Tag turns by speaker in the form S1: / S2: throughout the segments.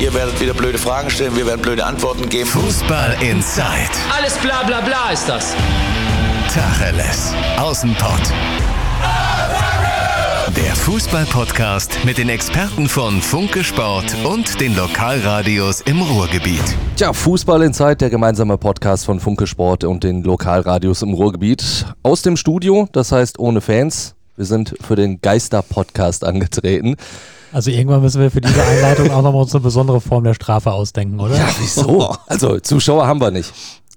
S1: Ihr werdet wieder blöde Fragen stellen, wir werden blöde Antworten geben.
S2: Fußball Inside.
S3: Alles bla bla bla ist das.
S2: Tacheles. Außenpott. Der Fußball-Podcast mit den Experten von Funke Sport und den Lokalradios im Ruhrgebiet.
S4: Tja, Fußball in Zeit, der gemeinsame Podcast von Funke Sport und den Lokalradios im Ruhrgebiet. Aus dem Studio, das heißt ohne Fans. Wir sind für den Geister-Podcast angetreten.
S5: Also irgendwann müssen wir für diese Einleitung auch nochmal uns eine besondere Form der Strafe ausdenken, oder?
S4: Ja, wieso? Also Zuschauer haben wir nicht.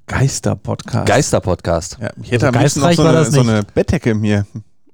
S6: Geister-Podcast.
S4: Geister-Podcast.
S6: Ja, ich hätte
S5: Also
S6: am liebsten noch so eine, so eine Bettdecke mir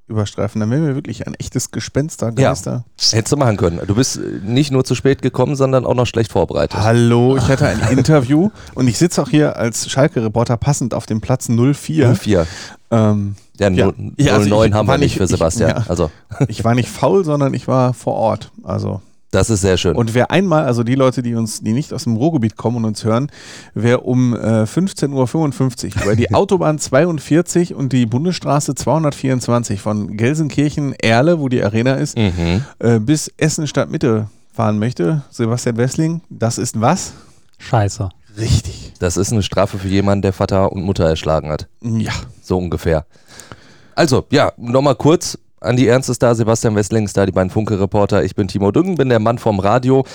S6: überstreifen. Dann wären wir wirklich ein echtes Gespenster, Geister.
S4: Hättest du machen können. Du bist äh, nicht nur zu spät gekommen, sondern auch noch schlecht vorbereitet.
S6: Hallo, ich hatte ein Interview und ich sitze auch hier als Schalke-Reporter passend auf dem Platz 04.
S4: 04.
S6: Ähm,
S4: Ja,
S6: Ja.
S4: 0,
S6: Ja, also
S4: 09
S6: ich
S4: haben wir nicht für
S6: ich-
S4: Sebastian.
S6: ja.
S4: Also,
S6: ich war nicht faul, sondern ich war vor Ort. Also
S4: das ist sehr schön.
S6: Und wer einmal, also die Leute, die uns, die nicht aus dem Ruhrgebiet kommen und uns hören, wer um äh, 15.55 Uhr über die Autobahn 42 und die Bundesstraße 224 von Gelsenkirchen-Erle, wo die Arena ist,
S4: mhm.
S6: äh, bis Essen Stadtmitte fahren möchte, Sebastian Wessling, das ist was?
S5: Scheiße.
S6: Richtig.
S4: Das ist eine Strafe für jemanden, der Vater und Mutter erschlagen hat.
S6: Ja.
S4: So ungefähr. Also, ja, nochmal kurz. Andi Ernst ist da, Sebastian Wessling ist da, die beiden Funke-Reporter. Ich bin Timo Düngen, bin der Mann vom Radio.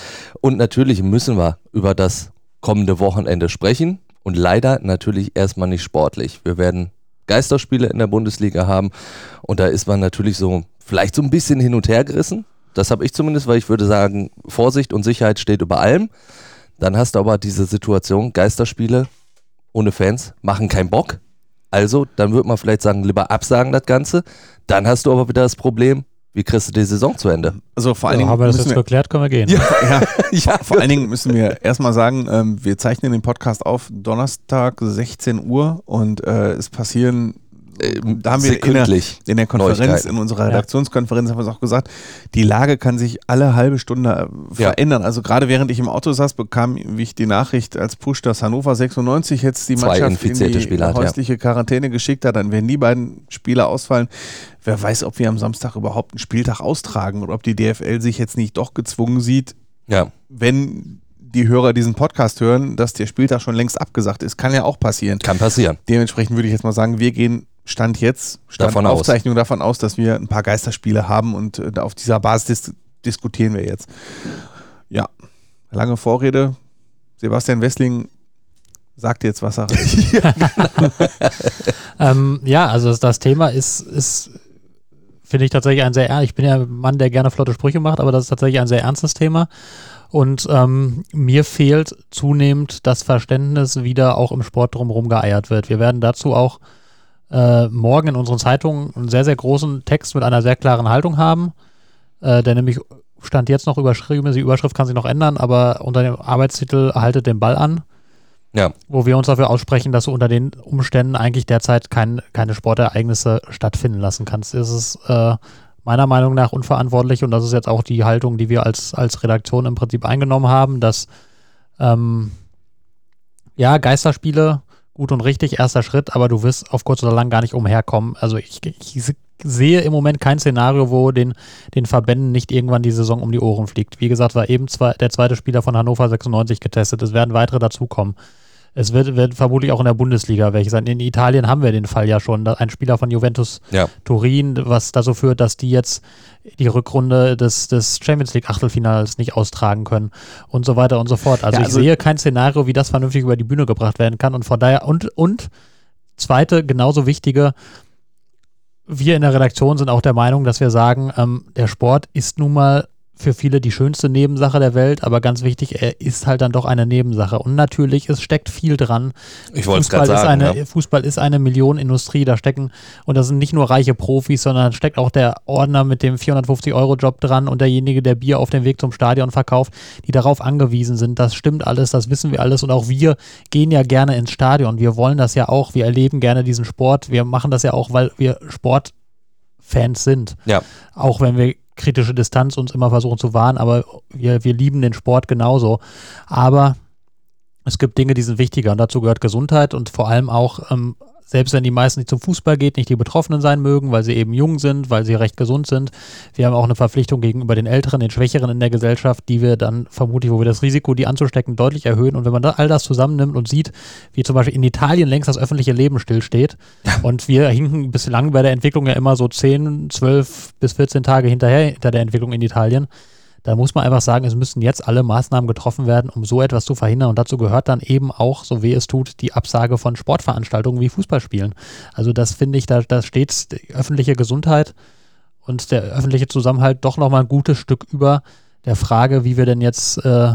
S4: Und natürlich müssen wir über das kommende Wochenende sprechen. Und leider natürlich erstmal nicht sportlich. Wir werden Geisterspiele in der Bundesliga haben. Und da ist man natürlich so, vielleicht so ein bisschen hin und her gerissen. Das habe ich zumindest, weil ich würde sagen, Vorsicht und Sicherheit steht über allem. Dann hast du aber diese Situation, Geisterspiele ohne Fans machen keinen Bock. Also, dann würde man vielleicht sagen, lieber absagen das Ganze. Dann hast du aber wieder das Problem, wie kriegst du die Saison zu Ende?
S6: Also vor allen
S5: Ja,
S6: Dingen
S5: haben wir das jetzt
S6: wir,
S5: geklärt, können wir gehen.
S6: ja,
S4: Ja,
S6: vor allen Dingen müssen wir erstmal sagen, ähm, wir zeichnen den Podcast auf Donnerstag 16 Uhr und äh, es passieren da haben wir in der, in der Konferenz, in unserer Redaktionskonferenz haben wir es auch gesagt, die Lage kann sich alle halbe Stunde äh,
S4: Ja.
S6: verändern. Also gerade während ich im Auto saß, bekam ich die Nachricht als Push, dass Hannover 96 jetzt die
S4: Zwei
S6: Mannschaft in die
S4: Spieler hat, ja.
S6: häusliche Quarantäne geschickt hat, dann werden die beiden Spieler ausfallen. Wer weiß, ob wir am Samstag überhaupt einen Spieltag austragen oder ob die DFL sich jetzt nicht doch gezwungen sieht,
S4: Ja,
S6: wenn die Hörer diesen Podcast hören, dass der Spieltag schon längst abgesagt ist. Kann ja auch passieren.
S4: kann passieren.
S6: Dementsprechend würde ich jetzt mal sagen, wir gehen Stand jetzt, Stand
S4: Davon aus.
S6: Aufzeichnung davon aus, dass wir ein paar Geisterspiele haben und äh, auf dieser Basis dis diskutieren wir jetzt. Ja, lange Vorrede. Sebastian Wessling sagt jetzt, was er
S5: Ähm, ja, also das, das Thema ist, ist finde ich tatsächlich ein sehr, er- ich bin ja ein Mann, der gerne flotte Sprüche macht, aber das ist tatsächlich ein sehr ernstes Thema. Und ähm, mir fehlt zunehmend das Verständnis, wie da auch im Sport drumherum geeiert wird. Wir werden dazu auch äh, morgen in unseren Zeitungen einen sehr, sehr großen Text mit einer sehr klaren Haltung haben, äh, der nämlich stand jetzt noch überschrieben, die Überschrift kann sich noch ändern, aber unter dem Arbeitstitel Haltet den Ball an
S4: Ja,
S5: wo wir uns dafür aussprechen, dass du unter den Umständen eigentlich derzeit kein, keine Sportereignisse stattfinden lassen kannst. Das ist äh, meiner Meinung nach unverantwortlich und das ist jetzt auch die Haltung, die wir als, als Redaktion im Prinzip eingenommen haben, dass ähm, ja, Geisterspiele gut und richtig, erster Schritt, aber du wirst auf kurz oder lang gar nicht umherkommen. Also ich, ich sehe im Moment kein Szenario, wo den, den Verbänden nicht irgendwann die Saison um die Ohren fliegt. Wie gesagt, war eben zwei, der zweite Spieler von Hannover 96 getestet. Es werden weitere dazukommen. Es wird, wird vermutlich auch in der Bundesliga welche sein. In Italien haben wir den Fall ja schon. Ein Spieler von Juventus
S4: ja.
S5: Turin, was dazu führt, dass die jetzt die Rückrunde des, des Champions League Achtelfinals nicht austragen können und so weiter und so fort. Also,
S6: Ja,
S5: ich
S6: also-
S5: sehe kein Szenario, wie das vernünftig über die Bühne gebracht werden kann und von daher und, und zweite, genauso wichtige, wir in der Redaktion sind auch der Meinung, dass wir sagen, ähm, der Sport ist nun mal für viele die schönste Nebensache der Welt, aber ganz wichtig, er ist halt dann doch eine Nebensache. Und natürlich, es steckt viel dran.
S4: Ich wollte es
S5: Fußball,
S4: gerade
S5: ist
S4: sagen.
S5: eine,
S4: ja.
S5: Fußball ist eine Millionenindustrie, da stecken, und das sind nicht nur reiche Profis, sondern steckt auch der Ordner mit dem 450-Euro-Job dran und derjenige, der Bier auf dem Weg zum Stadion verkauft, die darauf angewiesen sind. Das stimmt alles, das wissen wir alles und auch wir gehen ja gerne ins Stadion. Wir wollen das ja auch, wir erleben gerne diesen Sport. Wir machen das ja auch, weil wir Sportfans sind.
S4: Ja.
S5: Auch wenn wir kritische Distanz uns immer versuchen zu wahren, aber wir, wir lieben den Sport genauso. Aber es gibt Dinge, die sind wichtiger und dazu gehört Gesundheit und vor allem auch ähm, selbst wenn die meisten, die zum Fußball geht, nicht die Betroffenen sein mögen, weil sie eben jung sind, weil sie recht gesund sind. Wir haben auch eine Verpflichtung gegenüber den Älteren, den Schwächeren in der Gesellschaft, die wir dann vermutlich, wo wir das Risiko, die anzustecken, deutlich erhöhen. Und wenn man da all das zusammennimmt und sieht, wie zum Beispiel in Italien längst das öffentliche Leben stillsteht und wir hinken bislang bei der Entwicklung ja immer so 10, 12 bis 14 Tage hinterher hinter der Entwicklung in Italien, da muss man einfach sagen, es müssen jetzt alle Maßnahmen getroffen werden, um so etwas zu verhindern. Und dazu gehört dann eben auch, so weh es tut, die Absage von Sportveranstaltungen wie Fußballspielen. Also das finde ich, da, da steht öffentliche Gesundheit und der öffentliche Zusammenhalt doch nochmal ein gutes Stück über der Frage, wie wir denn jetzt äh,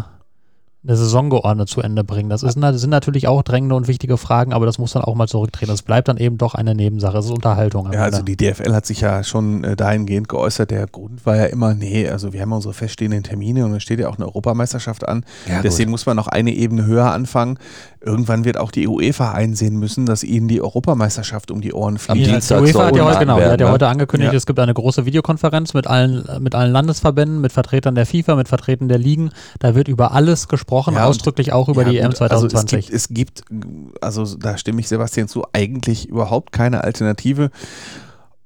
S5: eine Saison geordnet zu Ende bringen. Das, ist, das sind natürlich auch drängende und wichtige Fragen, aber das muss dann auch mal zurücktreten. Das bleibt dann eben doch eine Nebensache. Es ist Unterhaltung. am
S6: Ja, also die DFL hat sich ja schon äh, dahingehend geäußert. Der Grund war ja immer, nee, also wir haben unsere feststehenden Termine und es steht ja auch eine Europameisterschaft an.
S4: Ja,
S6: Deswegen muss man noch eine Ebene höher anfangen. Irgendwann wird auch die UEFA einsehen müssen, dass ihnen die Europameisterschaft um die Ohren
S4: Am
S6: fliegt.
S5: Ja,
S4: Dienstag
S5: die UEFA hat ja heute, genau, die
S4: werden,
S5: hat ja
S4: ne?
S5: heute angekündigt,
S6: Ja.
S5: es gibt eine große Videokonferenz mit allen, mit allen Landesverbänden, mit Vertretern der FIFA, mit Vertretern der Ligen. Da wird über alles gesprochen,
S6: Ja, und-
S5: ausdrücklich auch über
S6: Ja,
S5: die EM
S6: gut, also
S5: 2020.
S6: es, gibt, es gibt, also da stimme ich Sebastian zu, eigentlich überhaupt keine Alternative.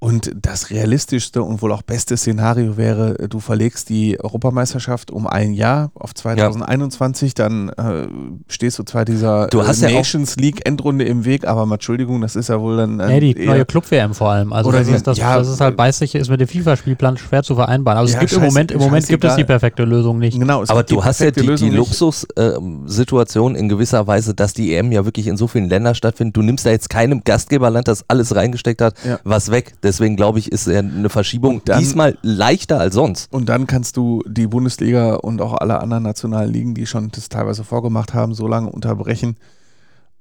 S6: Und das realistischste und wohl auch beste Szenario wäre, du verlegst die Europameisterschaft um ein Jahr auf 2021, dann äh, stehst du zwar dieser
S4: Du hast ja auch-
S6: Nations League Endrunde im Weg, aber mal Entschuldigung, das ist ja wohl dann äh,
S5: ja, die neue Club-WM vor allem. Also
S6: Oder
S5: das,
S6: die-
S5: ist, das,
S6: ja,
S5: das ist halt beißig, ist mit dem FIFA-Spielplan schwer zu vereinbaren. Also
S6: Ja,
S5: es gibt im
S6: scheiß-
S5: Moment, im Moment gibt es die perfekte Lösung nicht.
S6: Genau, es
S4: Aber du hast ja die,
S6: Lösung
S4: die. Luxussituation in gewisser Weise, dass die EM ja wirklich in so vielen Ländern stattfindet. Du nimmst da jetzt keinem Gastgeberland, das alles reingesteckt hat,
S6: Ja.
S4: was weg. Deswegen glaube ich, ist eine Verschiebung
S6: dann-
S4: diesmal leichter als sonst.
S6: Und dann kannst du die Bundesliga und auch alle anderen nationalen Ligen, die schon das teilweise vorgemacht haben, so lange unterbrechen,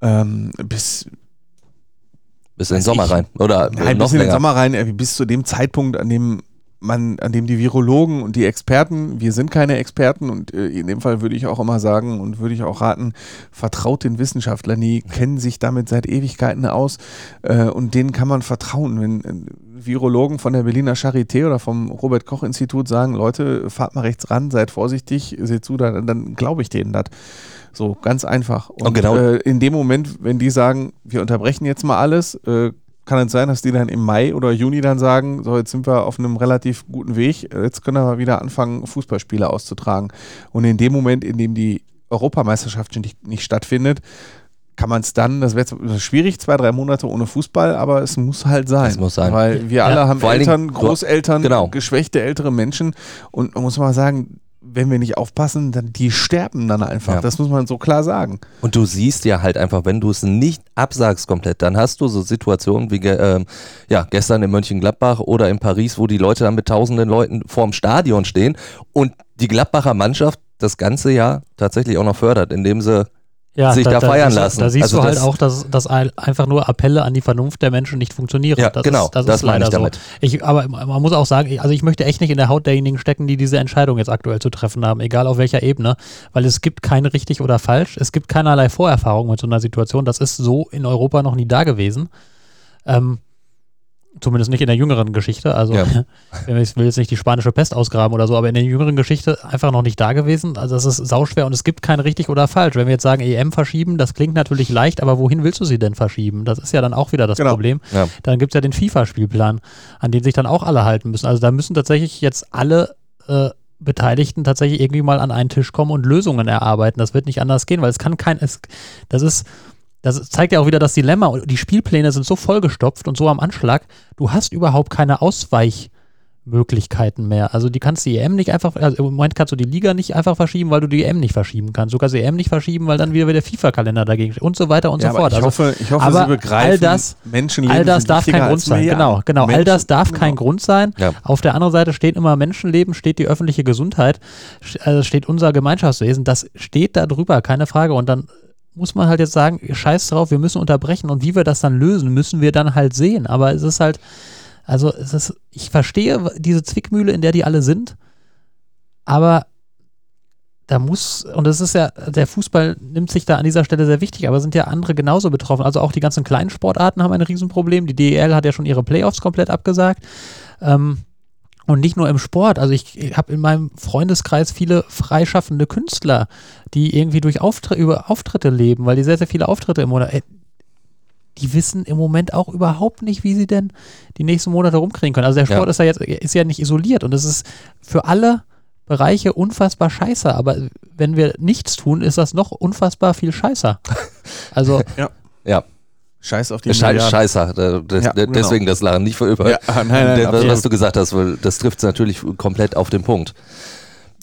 S6: ähm, bis,
S4: Bis in den Sommer
S6: ich.
S4: rein. Oder
S6: nein,
S4: noch
S6: bis in den. Sommer rein, äh, bis zu dem Zeitpunkt, an dem man, an dem die Virologen und die Experten, wir sind keine Experten und äh, in dem Fall würde ich auch immer sagen und würde ich auch raten, vertraut den Wissenschaftlern, die kennen sich damit seit Ewigkeiten aus äh, und denen kann man vertrauen. Wenn äh, Virologen von der Berliner Charité oder vom Robert Koch Institut sagen, Leute, fahrt mal rechts ran, seid vorsichtig, seht zu, dann, dann glaube ich denen das. So, ganz einfach. Und
S4: Und genau-
S6: äh, in dem Moment, wenn die sagen, wir unterbrechen jetzt mal alles, kann es sein, dass die dann im Mai oder Juni dann sagen, so jetzt sind wir auf einem relativ guten Weg, jetzt können wir wieder anfangen, Fußballspiele auszutragen. Und in dem Moment, in dem die Europameisterschaft nicht, nicht stattfindet, kann man es dann, das wäre schwierig, zwei, drei Monate ohne Fußball, aber es muss halt sein.
S4: Es muss sein.
S6: Weil wir
S5: Ja,
S6: alle haben
S4: vor allen
S6: Eltern,
S4: Dingen,
S6: Großeltern,
S4: genau.
S6: geschwächte ältere Menschen und man muss mal sagen, wenn wir nicht aufpassen, dann die sterben dann einfach.
S4: Ja.
S6: Das muss man so klar sagen.
S4: Und du siehst ja halt einfach, wenn du es nicht absagst komplett, dann hast du so Situationen wie ähm, ja, gestern in Mönchengladbach oder in Paris, wo die Leute dann mit tausenden Leuten vorm Stadion stehen und die Gladbacher Mannschaft das ganze Jahr tatsächlich auch noch fördert, indem sie
S5: ja,
S4: sich da feiern
S5: siehst du-
S4: lassen.
S5: Da siehst
S4: Also
S5: du halt
S4: das-
S5: auch, dass, dass ein- einfach nur Appelle an die Vernunft der Menschen nicht funktionieren.
S4: Ja,
S5: das
S4: genau,
S5: ist, das,
S4: das
S5: ist leider
S4: ich damit.
S5: so. Ich, aber man muss auch sagen, also ich möchte echt nicht in der Haut derjenigen stecken, die diese Entscheidung jetzt aktuell zu treffen haben, egal auf welcher Ebene, weil es gibt kein richtig oder falsch, es gibt keinerlei Vorerfahrung mit so einer Situation. Das ist so in Europa noch nie da gewesen. Ähm, zumindest nicht in der jüngeren Geschichte. Also
S4: Ja.
S5: ich will jetzt nicht die spanische Pest ausgraben oder so, aber in der jüngeren Geschichte einfach noch nicht da gewesen. Also es ist sauschwer und es gibt kein richtig oder falsch. Wenn wir jetzt sagen, EM verschieben, das klingt natürlich leicht, aber wohin willst du sie denn verschieben? Das ist ja dann auch wieder das
S6: Genau.
S5: Problem.
S4: Ja.
S5: Dann gibt es ja den FIFA-Spielplan, an den sich dann auch alle halten müssen. Also da müssen tatsächlich jetzt alle äh, Beteiligten tatsächlich irgendwie mal an einen Tisch kommen und Lösungen erarbeiten. Das wird nicht anders gehen, weil es kann kein, es, das ist, das zeigt ja auch wieder das Dilemma. Die Spielpläne sind so vollgestopft und so am Anschlag, du hast überhaupt keine Ausweichmöglichkeiten mehr. Also die kannst die EM nicht einfach, also im Moment kannst du die Liga nicht einfach verschieben, weil du die EM nicht verschieben kannst. Du kannst die EM nicht verschieben, weil dann wieder der FIFA-Kalender dagegen steht und so weiter und
S6: Ja,
S5: so fort.
S6: ich
S5: Also
S6: hoffe, ich hoffe
S5: aber
S6: Sie begreifen,
S5: all das-
S6: Menschenleben
S5: all das darf kein Grund sein. Genau, genau. all das darf kein
S6: genau.
S5: Grund sein.
S4: Ja.
S5: Auf der anderen Seite steht immer Menschenleben, steht die öffentliche Gesundheit, also steht unser Gemeinschaftswesen. Das steht da drüber, keine Frage. Und dann muss man halt jetzt sagen, scheiß drauf, wir müssen unterbrechen. Und wie wir das dann lösen, müssen wir dann halt sehen. Aber es ist halt, also es ist, ich verstehe diese Zwickmühle, in der die alle sind, aber da muss, und es ist ja, der Fußball nimmt sich da an dieser Stelle sehr wichtig, aber sind ja andere genauso betroffen. Also auch die ganzen kleinen Sportarten haben ein Riesenproblem. Die DEL hat ja schon ihre Playoffs komplett abgesagt. Ähm, und nicht nur im Sport. Also ich, habe in meinem Freundeskreis viele freischaffende Künstler, die irgendwie durch Auftritte, über Auftritte leben, weil die sehr, sehr viele Auftritte im Monat. Ey, die wissen im Moment auch überhaupt nicht, wie sie denn die nächsten Monate rumkriegen können. Also der Sport
S4: Ja.
S5: ist ja jetzt ist ja nicht isoliert und es ist für alle Bereiche unfassbar scheiße. Aber wenn wir nichts tun, ist das noch unfassbar viel scheißer. Also
S4: Ja,
S6: Scheiß auf die
S4: Schei
S6: Milliarden.
S4: Scheißer. Da- Das,
S6: Ja, genau.
S4: Deswegen das Lachen nicht für über.
S6: Ja, nein, nein,
S4: was, was du gesagt hast, das trifft es natürlich komplett auf den Punkt.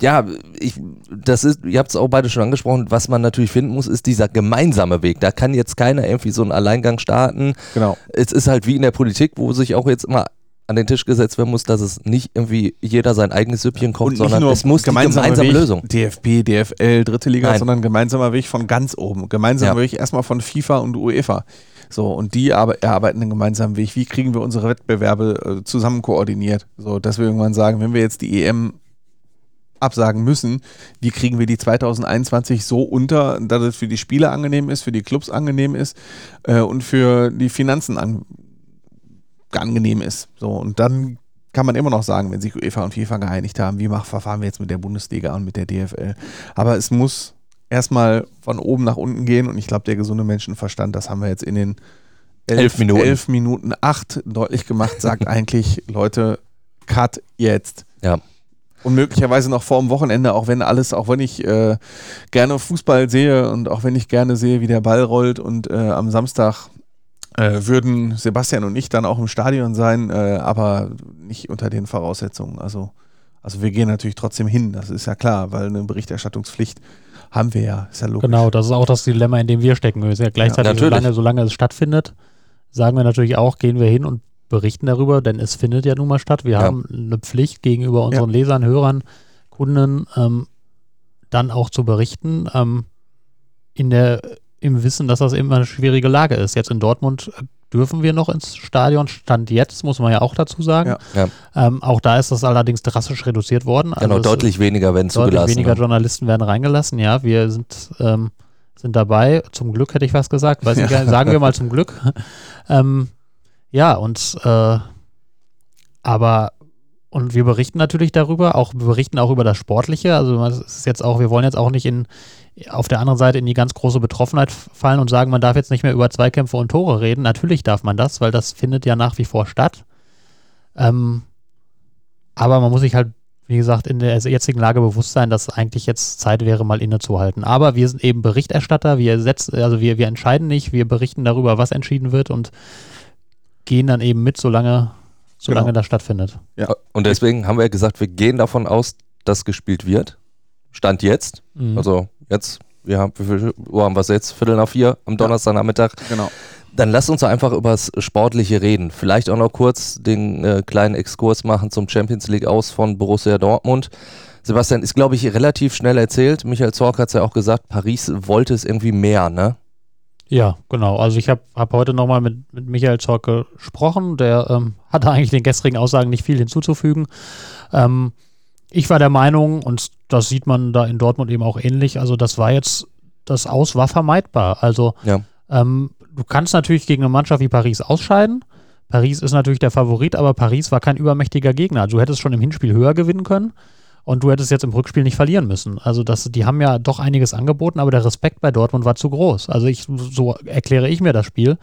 S4: Ja, ich, das ist, ihr habt es auch beide schon angesprochen, was man natürlich finden muss, ist dieser gemeinsame Weg. Da kann jetzt keiner irgendwie so einen Alleingang starten.
S6: Genau.
S4: Es ist halt wie in der Politik, wo sich auch jetzt immer an den Tisch gesetzt werden muss, dass es nicht irgendwie jeder sein eigenes Süppchen kocht, sondern es muss die gemeinsame
S6: Weg,
S4: Lösung.
S6: DFB, DFL, dritte Liga,
S4: Nein.
S6: sondern gemeinsamer Weg von ganz oben. Gemeinsamer
S4: Ja.
S6: Weg erstmal von FIFA und UEFA. So, und die arbe- erarbeiten einen gemeinsamen Weg. Wie kriegen wir unsere Wettbewerbe äh, zusammen koordiniert? So, dass wir irgendwann sagen, wenn wir jetzt die EM absagen müssen, wie kriegen wir die 2021 so unter, dass es für die Spieler angenehm ist, für die Clubs angenehm ist äh, und für die Finanzen an, angenehm ist. So, und dann kann man immer noch sagen, wenn sich UEFA und FIFA geeinigt haben, wie mach, verfahren wir jetzt mit der Bundesliga und mit der DFL. Aber es muss erstmal von oben nach unten gehen und ich glaube, der gesunde Menschenverstand, das haben wir jetzt in den
S4: Elf Minuten.
S6: elf Minuten acht deutlich gemacht, sagt eigentlich, Leute, cut jetzt.
S4: Ja.
S6: Und möglicherweise noch vor dem Wochenende, auch wenn alles, auch wenn ich äh, gerne Fußball sehe und auch wenn ich gerne sehe, wie der Ball rollt und äh, am Samstag äh, würden Sebastian und ich dann auch im Stadion sein, äh, aber nicht unter den Voraussetzungen. Also, also wir gehen natürlich trotzdem hin, das ist ja klar, weil eine Berichterstattungspflicht haben wir ja, ist ja logisch.
S5: Genau, das ist auch das Dilemma, in dem wir stecken. Wir sind ja gleichzeitig,
S4: natürlich.
S5: solange, solange es stattfindet, sagen wir natürlich auch, gehen wir hin und berichten darüber, denn es findet ja nun mal statt. Wir
S4: Ja.
S5: haben eine Pflicht gegenüber unseren Lesern, Hörern, Kunden, ähm, dann auch zu berichten, ähm, in der, im Wissen, dass das immer eine schwierige Lage ist. Jetzt in Dortmund äh, dürfen wir noch ins Stadion, Stand jetzt, muss man ja auch dazu sagen.
S6: Ja.
S4: Ja.
S5: Ähm, auch da ist das allerdings drastisch reduziert worden.
S4: Genau,
S5: es-
S4: deutlich weniger werden
S5: Deutlich
S4: zugelassen.
S5: weniger
S4: ne?
S5: Journalisten werden reingelassen, ja. Wir sind, ähm, sind dabei. Zum Glück hätte ich was gesagt. Weiß nicht, sagen wir mal zum Glück. ähm, ja, und äh, aber und wir berichten natürlich darüber, auch berichten auch über das Sportliche. Also es ist jetzt auch, wir wollen jetzt auch nicht in auf der anderen Seite in die ganz große Betroffenheit fallen und sagen, man darf jetzt nicht mehr über Zweikämpfe und Tore reden. Natürlich darf man das, weil das findet ja nach wie vor statt. Ähm, aber man muss sich halt, wie gesagt, in der jetzigen Lage bewusst sein, dass eigentlich jetzt Zeit wäre, mal innezuhalten. Aber wir sind eben Berichterstatter, wir setzen, also wir, wir entscheiden nicht, wir berichten darüber, was entschieden wird und gehen dann eben mit, solange, solange
S6: Genau.
S5: das stattfindet.
S4: Und deswegen haben wir ja gesagt, wir gehen davon aus, dass gespielt wird. Stand jetzt.
S5: Mhm.
S4: Also jetzt, wir haben, wie viel Uhr haben wir es jetzt? Viertel nach vier am Donnerstagnachmittag.
S6: Genau.
S4: Dann lasst uns doch einfach über das Sportliche reden. Vielleicht auch noch kurz den äh, kleinen Exkurs machen zum Champions League aus von Borussia Dortmund. Sebastian, ist, glaube ich, relativ schnell erzählt. Michael Zorc hat es ja auch gesagt, Paris wollte es irgendwie mehr, ne?
S5: Ja, genau. Also ich habe hab heute nochmal mit, mit Michael Zorc gesprochen. Der ähm, hatte eigentlich den gestrigen Aussagen nicht viel hinzuzufügen. Ähm, ich war der Meinung, und das sieht man da in Dortmund eben auch ähnlich, also das war jetzt, das Aus war vermeidbar. Also
S4: Ja.
S5: ähm, du kannst natürlich gegen eine Mannschaft wie Paris ausscheiden. Paris ist natürlich der Favorit, aber Paris war kein übermächtiger Gegner. Also du hättest schon im Hinspiel höher gewinnen können und du hättest jetzt im Rückspiel nicht verlieren müssen. Also das, die haben ja doch einiges angeboten, aber der Respekt bei Dortmund war zu groß. Also ich, so erkläre ich mir das Spiel.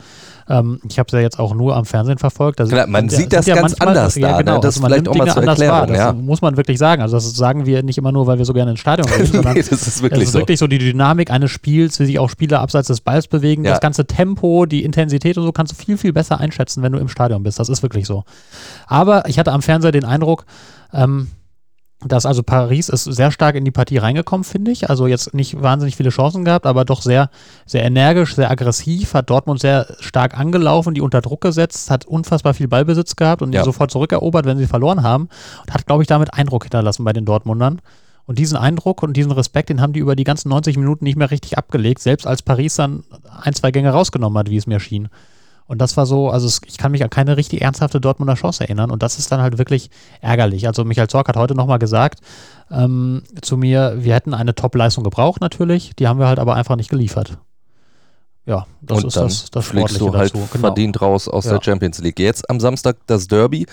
S5: Ähm, ich habe es ja jetzt auch nur am Fernsehen verfolgt.
S4: Klar, man sieht das
S5: sind
S4: ganz anders
S5: ja,
S4: da, ne?
S5: Genau,
S4: Das
S5: also man
S4: vielleicht auch mal
S5: Dinge
S4: zur
S5: anders
S4: Erklärung,
S5: wahr. Das
S4: ja.
S5: muss man wirklich sagen. Also das sagen wir nicht immer nur, weil wir so gerne ins Stadion gehen, sondern
S4: nee, das ist wirklich
S5: es ist
S4: so.
S5: wirklich so die Dynamik eines Spiels, wie sich auch Spieler abseits des Balls bewegen,
S4: Ja.
S5: das ganze Tempo, die Intensität und so kannst du viel, viel besser einschätzen, wenn du im Stadion bist. Das ist wirklich so. Aber ich hatte am Fernseher den Eindruck, ähm, dass also Paris ist sehr stark in die Partie reingekommen, finde ich. Also jetzt nicht wahnsinnig viele Chancen gehabt, aber doch sehr, sehr energisch, sehr aggressiv, hat Dortmund sehr stark angelaufen, die unter Druck gesetzt, hat unfassbar viel Ballbesitz gehabt und die
S4: Ja.
S5: sofort zurückerobert, wenn sie verloren haben und hat, glaube ich, damit Eindruck hinterlassen bei den Dortmundern. Und diesen Eindruck und diesen Respekt, den haben die über die ganzen 90 Minuten nicht mehr richtig abgelegt, selbst als Paris dann ein, zwei Gänge rausgenommen hat, wie es mir schien. Und das war so, also es, ich kann mich an keine richtig ernsthafte Dortmunder Chance erinnern und das ist dann halt wirklich ärgerlich. Also Michael Zorc hat heute nochmal gesagt ähm, zu mir, wir hätten eine Top-Leistung gebraucht natürlich, die haben wir halt aber einfach nicht geliefert. Ja, das
S4: und
S5: ist
S4: dann
S5: das, das Sportliche
S4: du halt
S5: dazu. Genau.
S4: verdient raus aus
S5: Ja.
S4: der Champions League. Jetzt am Samstag das Derby.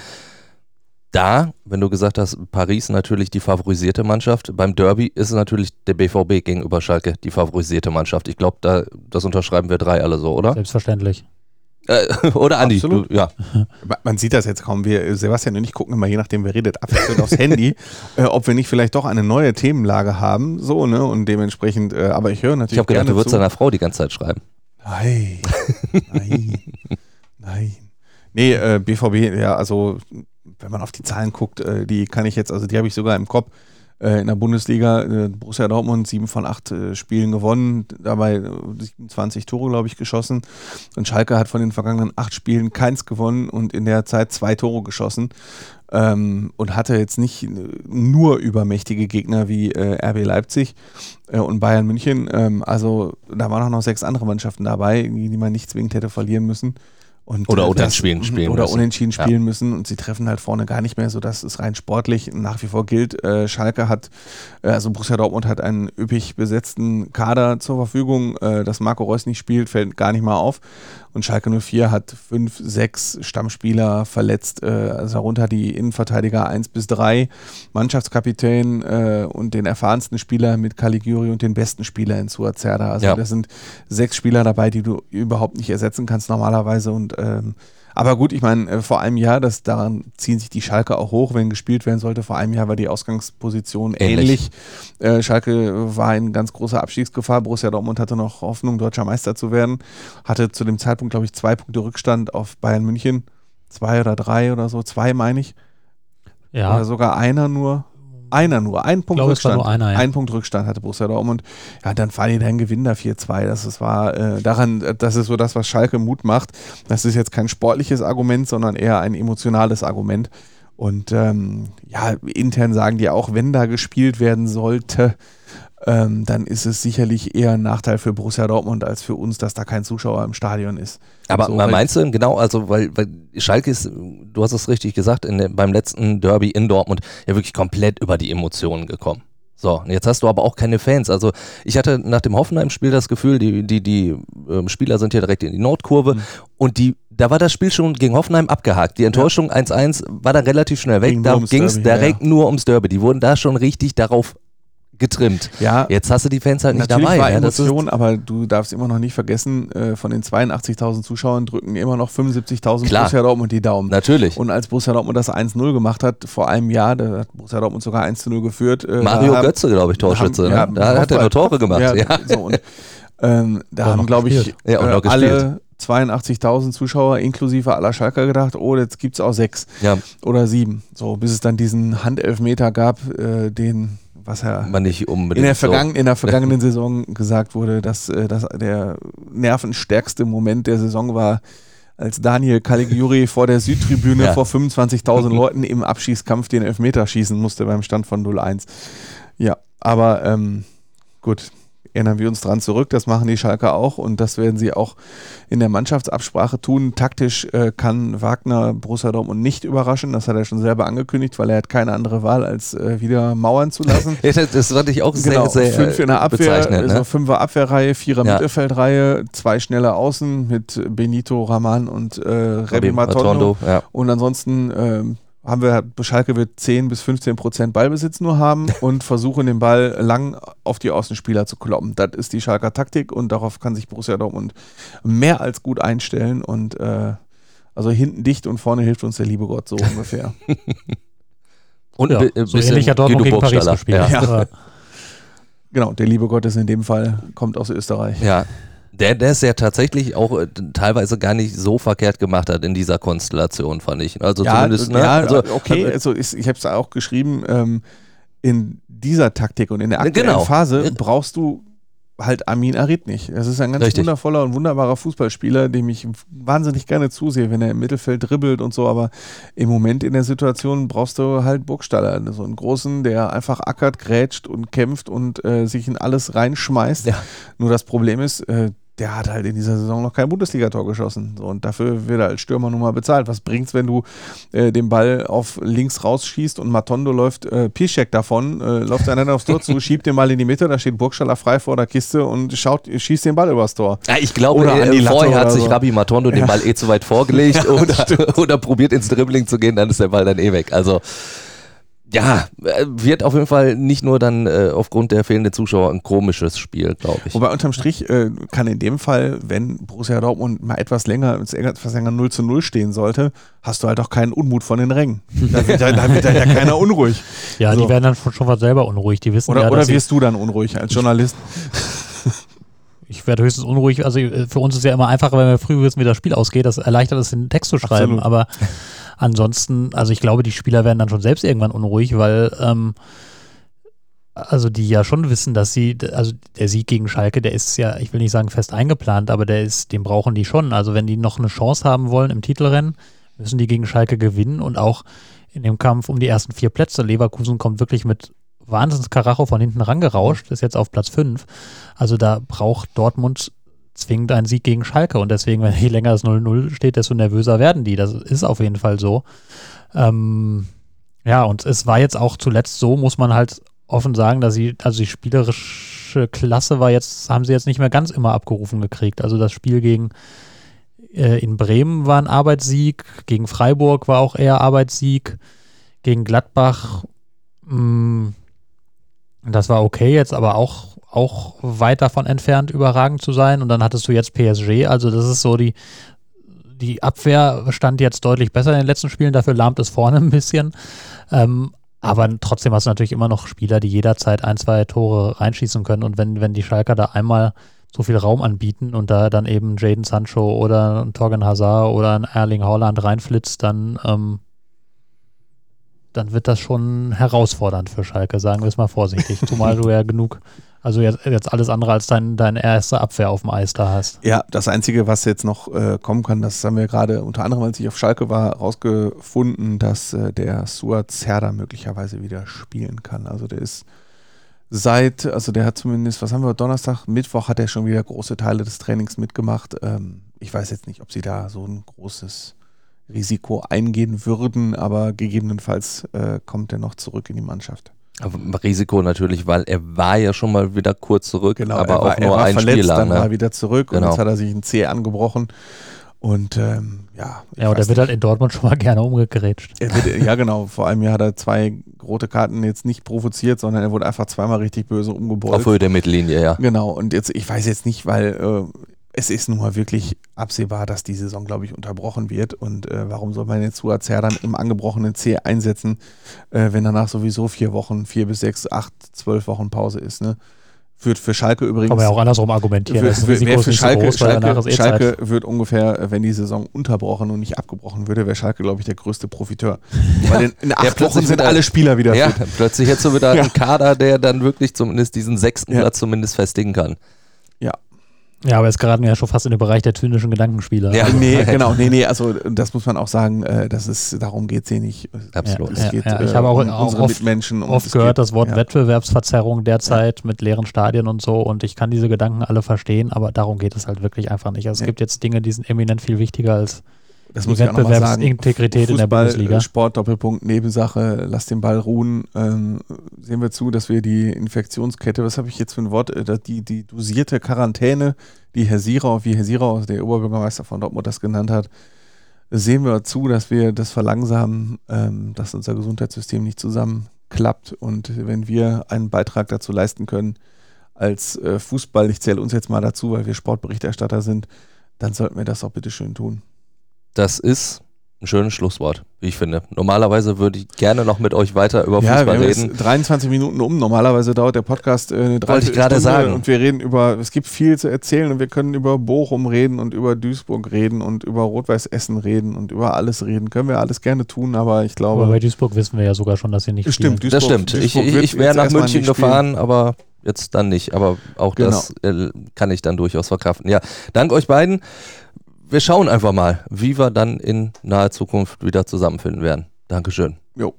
S4: Da, wenn du gesagt hast, Paris natürlich die favorisierte Mannschaft, beim Derby ist es natürlich der BVB gegenüber Schalke die favorisierte Mannschaft. Ich glaube, da, das unterschreiben wir drei alle so, oder?
S5: Selbstverständlich.
S4: Äh, oder Andi,
S6: Absolut.
S4: du, ja.
S6: Ma- Man sieht das jetzt kaum. Wir, Sebastian und ich gucken immer, je nachdem wer redet, abwechselnd aufs Handy, äh, ob wir nicht vielleicht doch eine neue Themenlage haben. So, ne? Und dementsprechend, äh, aber ich höre natürlich.
S4: Ich habe gedacht, du würdest
S6: zu.
S4: deiner Frau die ganze Zeit schreiben.
S6: Nein. Nein. Nein. Nee, äh, BVB, ja, also wenn man auf die Zahlen guckt, äh, die kann ich jetzt, also die habe ich sogar im Kopf. Äh, in der Bundesliga, äh, Borussia Dortmund, sieben von acht äh, Spielen gewonnen, dabei äh, 27 Tore, glaube ich, geschossen. Und Schalke hat von den vergangenen acht Spielen keins gewonnen und in der Zeit zwei Tore geschossen. Ähm, und hatte jetzt nicht nur übermächtige Gegner wie RB Leipzig und Bayern München. Ähm, also da waren auch noch sechs andere Mannschaften dabei, die man nicht zwingend hätte verlieren müssen. Und,
S4: Oder
S6: äh,
S4: unentschieden
S6: das,
S4: spielen
S6: Oder
S4: müssen.
S6: unentschieden
S4: Ja.
S6: spielen müssen und sie treffen halt vorne gar nicht mehr, sodass es rein sportlich nach wie vor gilt. Äh, Schalke hat, äh, also Borussia Dortmund hat einen üppig besetzten Kader zur Verfügung. Äh, dass Marco Reus nicht spielt, fällt gar nicht mal auf. Und Schalke 04 hat fünf, sechs Stammspieler verletzt, äh, also darunter die Innenverteidiger 1 bis 3, Mannschaftskapitän äh, und den erfahrensten Spieler mit Caligiuri und den besten Spieler in Suazerda. Also
S4: Ja.
S6: das sind sechs Spieler dabei, die du überhaupt nicht ersetzen kannst normalerweise. Und ähm, aber gut, ich meine, äh, vor einem Jahr, das daran ziehen sich die Schalke auch hoch, wenn gespielt werden sollte. Vor einem Jahr war die Ausgangsposition ähnlich.
S4: Ähnlich.
S6: Äh, Schalke war in ganz großer Abstiegsgefahr. Borussia Dortmund hatte noch Hoffnung, deutscher Meister zu werden. Hatte zu dem Zeitpunkt, glaube ich, zwei Punkte Rückstand auf Bayern München. Zwei oder drei oder so. Zwei, meine ich.
S5: Ja,
S6: Oder sogar einer nur. Einer nur. Ein Punkt
S5: glaube, es war
S6: Rückstand.
S5: nur einer, ja.
S6: Ein Punkt Rückstand hatte Borussia Dortmund. Ja, dann fahren die dann gewinnen da 4-2. Das ist, war äh, daran, äh, das ist so das, was Schalke Mut macht. Das ist jetzt kein sportliches Argument, sondern eher ein emotionales Argument. Und ähm, ja, intern sagen die auch, wenn da gespielt werden sollte, ähm, dann ist es sicherlich eher ein Nachteil für Borussia Dortmund als für uns, dass da kein Zuschauer im Stadion ist.
S4: Aber
S6: So,
S4: meinst du denn genau, also weil, weil Schalke ist, du hast es richtig gesagt, der- beim letzten Derby in Dortmund ja wirklich komplett über die Emotionen gekommen. So, und jetzt hast du aber auch keine Fans. Also ich hatte nach dem Hoffenheim-Spiel das Gefühl, die, die, die ähm, Spieler sind hier direkt in die Nordkurve
S6: Mhm.
S4: und die, da war das Spiel schon gegen Hoffenheim abgehakt. Die Enttäuschung 1-1 war dann relativ schnell weg.
S6: Ging
S4: da ging es
S6: Derby, ja,
S4: direkt nur ums Derby. Die wurden da schon richtig darauf getrimmt.
S6: Ja,
S4: Jetzt hast du die Fans halt nicht
S6: Natürlich
S4: dabei.
S6: war?
S4: Das ist-
S6: Emotion, aber du darfst immer noch nicht vergessen, äh, von den 82.000 Zuschauern drücken immer noch 75.000
S4: Klar.
S6: Borussia Dortmund die Daumen.
S4: Natürlich.
S6: Und als Borussia Dortmund das 1-0 gemacht hat, vor einem Jahr, da hat Borussia Dortmund sogar 1-0 geführt. äh,
S4: Mario
S6: haben-
S4: Götze, glaube ich, Torschütze.
S6: haben- ja,
S4: ne? Da hat er nur Tore gemacht.
S6: Ja,
S4: Ja.
S6: So, und, ähm, da haben, glaube ich.
S4: Ja,
S6: äh, alle 82.000 Zuschauer inklusive aller Schalker gedacht, oh, jetzt gibt es auch sechs
S4: ja,
S6: oder sieben. So, bis es dann diesen Handelfmeter gab, äh, den, was er
S4: man nicht unbedingt.
S6: in der,
S4: so.
S6: vergangen, in der vergangenen Saison gesagt wurde, dass äh, das der nervenstärkste Moment der Saison war, als Daniel Caligiuri vor der Südtribüne
S4: Ja.
S6: vor 25.000 Leuten im Abschießkampf den Elfmeter schießen musste beim Stand von 0-1. Ja, aber ähm, gut, erinnern wir uns dran zurück, das machen die Schalker auch und das werden sie auch in der Mannschaftsabsprache tun. Taktisch äh, kann Wagner Borussia Dortmund nicht überraschen, das hat er schon selber angekündigt, weil er hat keine andere Wahl, als äh, wieder mauern zu lassen.
S4: Das, fand ich auch
S6: Genau,
S4: sehr, sehr
S6: fünf in der Abwehr,
S4: bezeichnend.
S6: also
S4: Ne?
S6: fünfer Abwehrreihe, vierer
S4: Ja.
S6: Mittelfeldreihe, zwei schnelle Außen mit Benito Raman und äh, Rebi Matondo.
S4: Matondo, ja.
S6: Und ansonsten ähm, haben wir, Schalke wird 10 bis 15 Prozent Ballbesitz nur haben und versuchen den Ball lang auf die Außenspieler zu kloppen. Das ist die Schalker Taktik und darauf kann sich Borussia Dortmund mehr als gut einstellen und äh, also hinten dicht und vorne hilft uns der liebe Gott so ungefähr.
S4: Und
S5: Ja,
S4: ein
S5: so
S4: bisschen
S5: ähnlich hat Dortmund gegen Paris gespielt.
S4: Ja.
S6: Ja. genau, der liebe Gott ist in dem Fall, kommt aus Österreich.
S4: ja. Der, der es ja tatsächlich auch äh, teilweise gar nicht so verkehrt gemacht hat in dieser Konstellation, fand ich. Also
S6: ja,
S4: zumindest, ne?
S6: ja,
S4: also,
S6: okay, also ist, ich habe es auch geschrieben, ähm, in dieser Taktik und in der aktuellen
S4: Genau.
S6: Phase
S4: Ja.
S6: brauchst du halt Amin Arid nicht. Es ist ein ganz
S4: Richtig.
S6: wundervoller und wunderbarer Fußballspieler, dem ich wahnsinnig gerne zusehe, wenn er im Mittelfeld dribbelt und so, aber im Moment in der Situation brauchst du halt Burgstaller, so einen großen, der einfach ackert, grätscht und kämpft und äh, sich in alles reinschmeißt.
S4: Ja.
S6: Nur das Problem ist, äh, der hat halt in dieser Saison noch kein Bundesligator geschossen. So, und dafür wird er als Stürmer nun mal bezahlt. Was bringt's, wenn du äh, den Ball auf links rausschießt und Matondo läuft äh, Piszczek davon, äh, läuft einander aufs Tor zu, schiebt den Ball in die Mitte, da steht Burgstaller frei vor der Kiste und schaut, schießt den Ball übers Tor.
S4: Ja, ich glaube,
S6: Oder an die
S4: äh, vorher hat sich
S6: so.
S4: Rabbi Matondo den Ball eh zu weit vorgelegt
S6: Ja,
S4: oder, oder probiert ins Dribbling zu gehen, dann ist der Ball dann eh weg. Also ja, äh, wird auf jeden Fall nicht nur dann äh, aufgrund der fehlenden Zuschauer ein komisches Spiel, glaube ich.
S6: Wobei unterm Strich äh, kann in dem Fall, wenn Borussia Dortmund mal etwas länger, etwas länger 0 zu 0 stehen sollte, hast du halt auch keinen Unmut von den Rängen. Da wird, da, da wird ja keiner unruhig.
S5: Ja,
S6: So.
S5: die werden dann schon, was selber unruhig. Die wissen
S6: Oder,
S5: ja,
S6: oder wirst du dann unruhig als Journalist?
S5: ich werde höchstens unruhig. Also äh, für uns ist ja immer einfacher, wenn wir früh wissen, wie das Spiel ausgeht. Das erleichtert es, den Text zu schreiben.
S6: Absolut.
S5: Aber ansonsten, also ich glaube, die Spieler werden dann schon selbst irgendwann unruhig, weil ähm, also die ja schon wissen, dass sie, also der Sieg gegen Schalke, der ist ja, ich will nicht sagen fest eingeplant, aber der ist, den brauchen die schon. Also wenn die noch eine Chance haben wollen im Titelrennen, müssen die gegen Schalke gewinnen und auch in dem Kampf um die ersten vier Plätze. Leverkusen kommt wirklich mit Wahnsinns Karacho von hinten rangerauscht, ist jetzt auf Platz 5. Also da braucht Dortmund zwingend einen Sieg gegen Schalke und deswegen, wenn je länger das 0-0 steht, desto nervöser werden die. Das ist auf jeden Fall so. Ähm, ja, und es war jetzt auch zuletzt so, muss man halt offen sagen, dass sie, also die spielerische Klasse war jetzt, haben sie jetzt nicht mehr ganz immer abgerufen gekriegt. Also das Spiel gegen äh, in Bremen war ein Arbeitssieg, gegen Freiburg war auch eher Arbeitssieg, gegen Gladbach, mh, das war okay jetzt, aber auch, auch weit davon entfernt, überragend zu sein. Und dann hattest du jetzt PSG, also das ist so die, die Abwehr stand jetzt deutlich besser in den letzten Spielen, dafür lahmt es vorne ein bisschen. Ähm, aber trotzdem hast du natürlich immer noch Spieler, die jederzeit ein, zwei Tore reinschießen können. Und wenn, wenn die Schalker da einmal so viel Raum anbieten und da dann eben Jaden Sancho oder ein Torgen Hazard oder ein Erling Haaland reinflitzt, dann, ähm, dann wird das schon herausfordernd für Schalke, sagen wir es mal vorsichtig. Zumal du ja genug, also jetzt, jetzt alles andere als dein, deine erste Abwehr auf dem Eis da hast.
S6: Ja, das Einzige, was jetzt noch äh, kommen kann, das haben wir gerade unter anderem, als ich auf Schalke war, rausgefunden, dass äh, der Suat Serda möglicherweise wieder spielen kann. Also der ist seit, also der hat zumindest, was haben wir, Donnerstag, Mittwoch hat er schon wieder große Teile des Trainings mitgemacht. Ähm, ich weiß jetzt nicht, ob sie da so ein großes Risiko eingehen würden, aber gegebenenfalls äh, kommt er noch zurück in die Mannschaft.
S4: Aber Risiko natürlich, weil er war ja schon mal wieder kurz zurück, aber
S6: Genau, er war,
S4: auch nur
S6: er war
S4: ein
S6: verletzt,
S4: Spiel lang.
S6: dann war er
S4: Ne?
S6: wieder zurück und
S4: Genau.
S6: jetzt hat er sich ein Zeh angebrochen. Und ähm, ja,
S5: Ja, und der wird halt in Dortmund schon mal gerne umgegrätscht.
S6: Er wird, ja, genau. Vor allem hat er zwei rote Karten jetzt nicht provoziert, sondern er wurde einfach zweimal richtig böse
S4: Auf
S6: umgebolzt.
S4: Höhe der Mittellinie, ja.
S6: Genau. Und jetzt, ich weiß jetzt nicht, weil äh, es ist nun mal wirklich absehbar, dass die Saison, glaube ich, unterbrochen wird. Und äh, warum soll man jetzt Suazer dann im angebrochenen C einsetzen, äh, wenn danach sowieso vier Wochen, vier bis sechs, acht, zwölf Wochen Pause ist, ne? Führt für Schalke übrigens.
S5: Kann man ja auch andersrum argumentieren.
S6: Für,
S5: das
S6: für, für
S5: so
S6: Schalke,
S5: groß,
S6: Schalke,
S5: eh.
S6: Schalke wird ungefähr, äh, wenn die Saison unterbrochen und nicht abgebrochen würde, wäre Schalke, glaube ich, der größte Profiteur. Weil in, in acht Wochen sind alle Spieler wieder
S4: Ja,
S6: fit.
S4: plötzlich jetzt so wieder
S6: Ja.
S4: ein Kader, der dann wirklich zumindest diesen sechsten
S6: Ja.
S4: Platz zumindest festigen kann.
S5: Ja, aber jetzt geraten wir ja schon fast in den Bereich der zynischen Gedankenspieler.
S4: Ja.
S6: Nee, genau, nee, nee, also das muss man auch sagen, äh, das ist, darum geht es hier nicht.
S4: Absolut.
S6: Es
S5: Ja,
S6: geht
S5: ja, ich
S6: äh,
S5: habe auch-
S6: um
S5: auch oft-
S6: Mitmenschen.
S5: Oft gehört
S6: geht,
S5: das Wort
S6: ja.
S5: Wettbewerbsverzerrung derzeit mit leeren Stadien und so und ich kann diese Gedanken alle verstehen, aber darum geht es halt wirklich einfach nicht. Also es gibt jetzt Dinge, die sind eminent viel wichtiger als
S6: Das muss.
S5: Wettbewerbsintegrität in der Bundesliga.
S6: äh, Sport, Doppelpunkt, Nebensache, lass den Ball ruhen. Ähm, sehen wir zu, dass wir die Infektionskette, was habe ich jetzt für ein Wort, äh, die, die dosierte Quarantäne, die Herr Sierau, wie Herr Sierau, der Oberbürgermeister von Dortmund das genannt hat, sehen wir zu, dass wir das verlangsamen, ähm, dass unser Gesundheitssystem nicht zusammenklappt und wenn wir einen Beitrag dazu leisten können, als äh, Fußball, ich zähle uns jetzt mal dazu, weil wir Sportberichterstatter sind, dann sollten wir das auch bitte schön tun.
S4: Das ist ein schönes Schlusswort, wie ich finde. Normalerweise würde ich gerne noch mit euch weiter über
S6: Ja, wir
S4: Fußball
S6: haben
S4: reden.
S6: jetzt 23 Minuten um. Normalerweise dauert der Podcast äh, eine
S4: Wollte ich gerade sagen.
S6: Und wir reden über, es gibt viel zu erzählen und wir können über Bochum reden und über Duisburg reden und über Rot-Weiß Essen reden und über alles reden. Können wir alles gerne tun, aber ich glaube.
S5: Aber bei Duisburg wissen wir ja sogar schon, dass sie nicht
S6: Stimmt,
S5: spielen.
S4: Das
S6: Duisburg-
S4: stimmt. Ich,
S6: Duisburg
S4: ich,
S6: wird
S4: ich wäre nach München
S6: spielen.
S4: gefahren, aber jetzt dann nicht. Aber auch das äh, kann ich dann durchaus verkraften. Ja, dank euch beiden. Wir schauen einfach mal, wie wir dann in naher Zukunft wieder zusammenfinden werden. Dankeschön.
S6: Jo.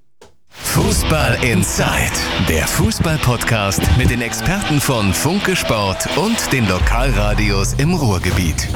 S2: Fußball Inside, der Fußball-Podcast mit den Experten von Funke Sport und den Lokalradios im Ruhrgebiet.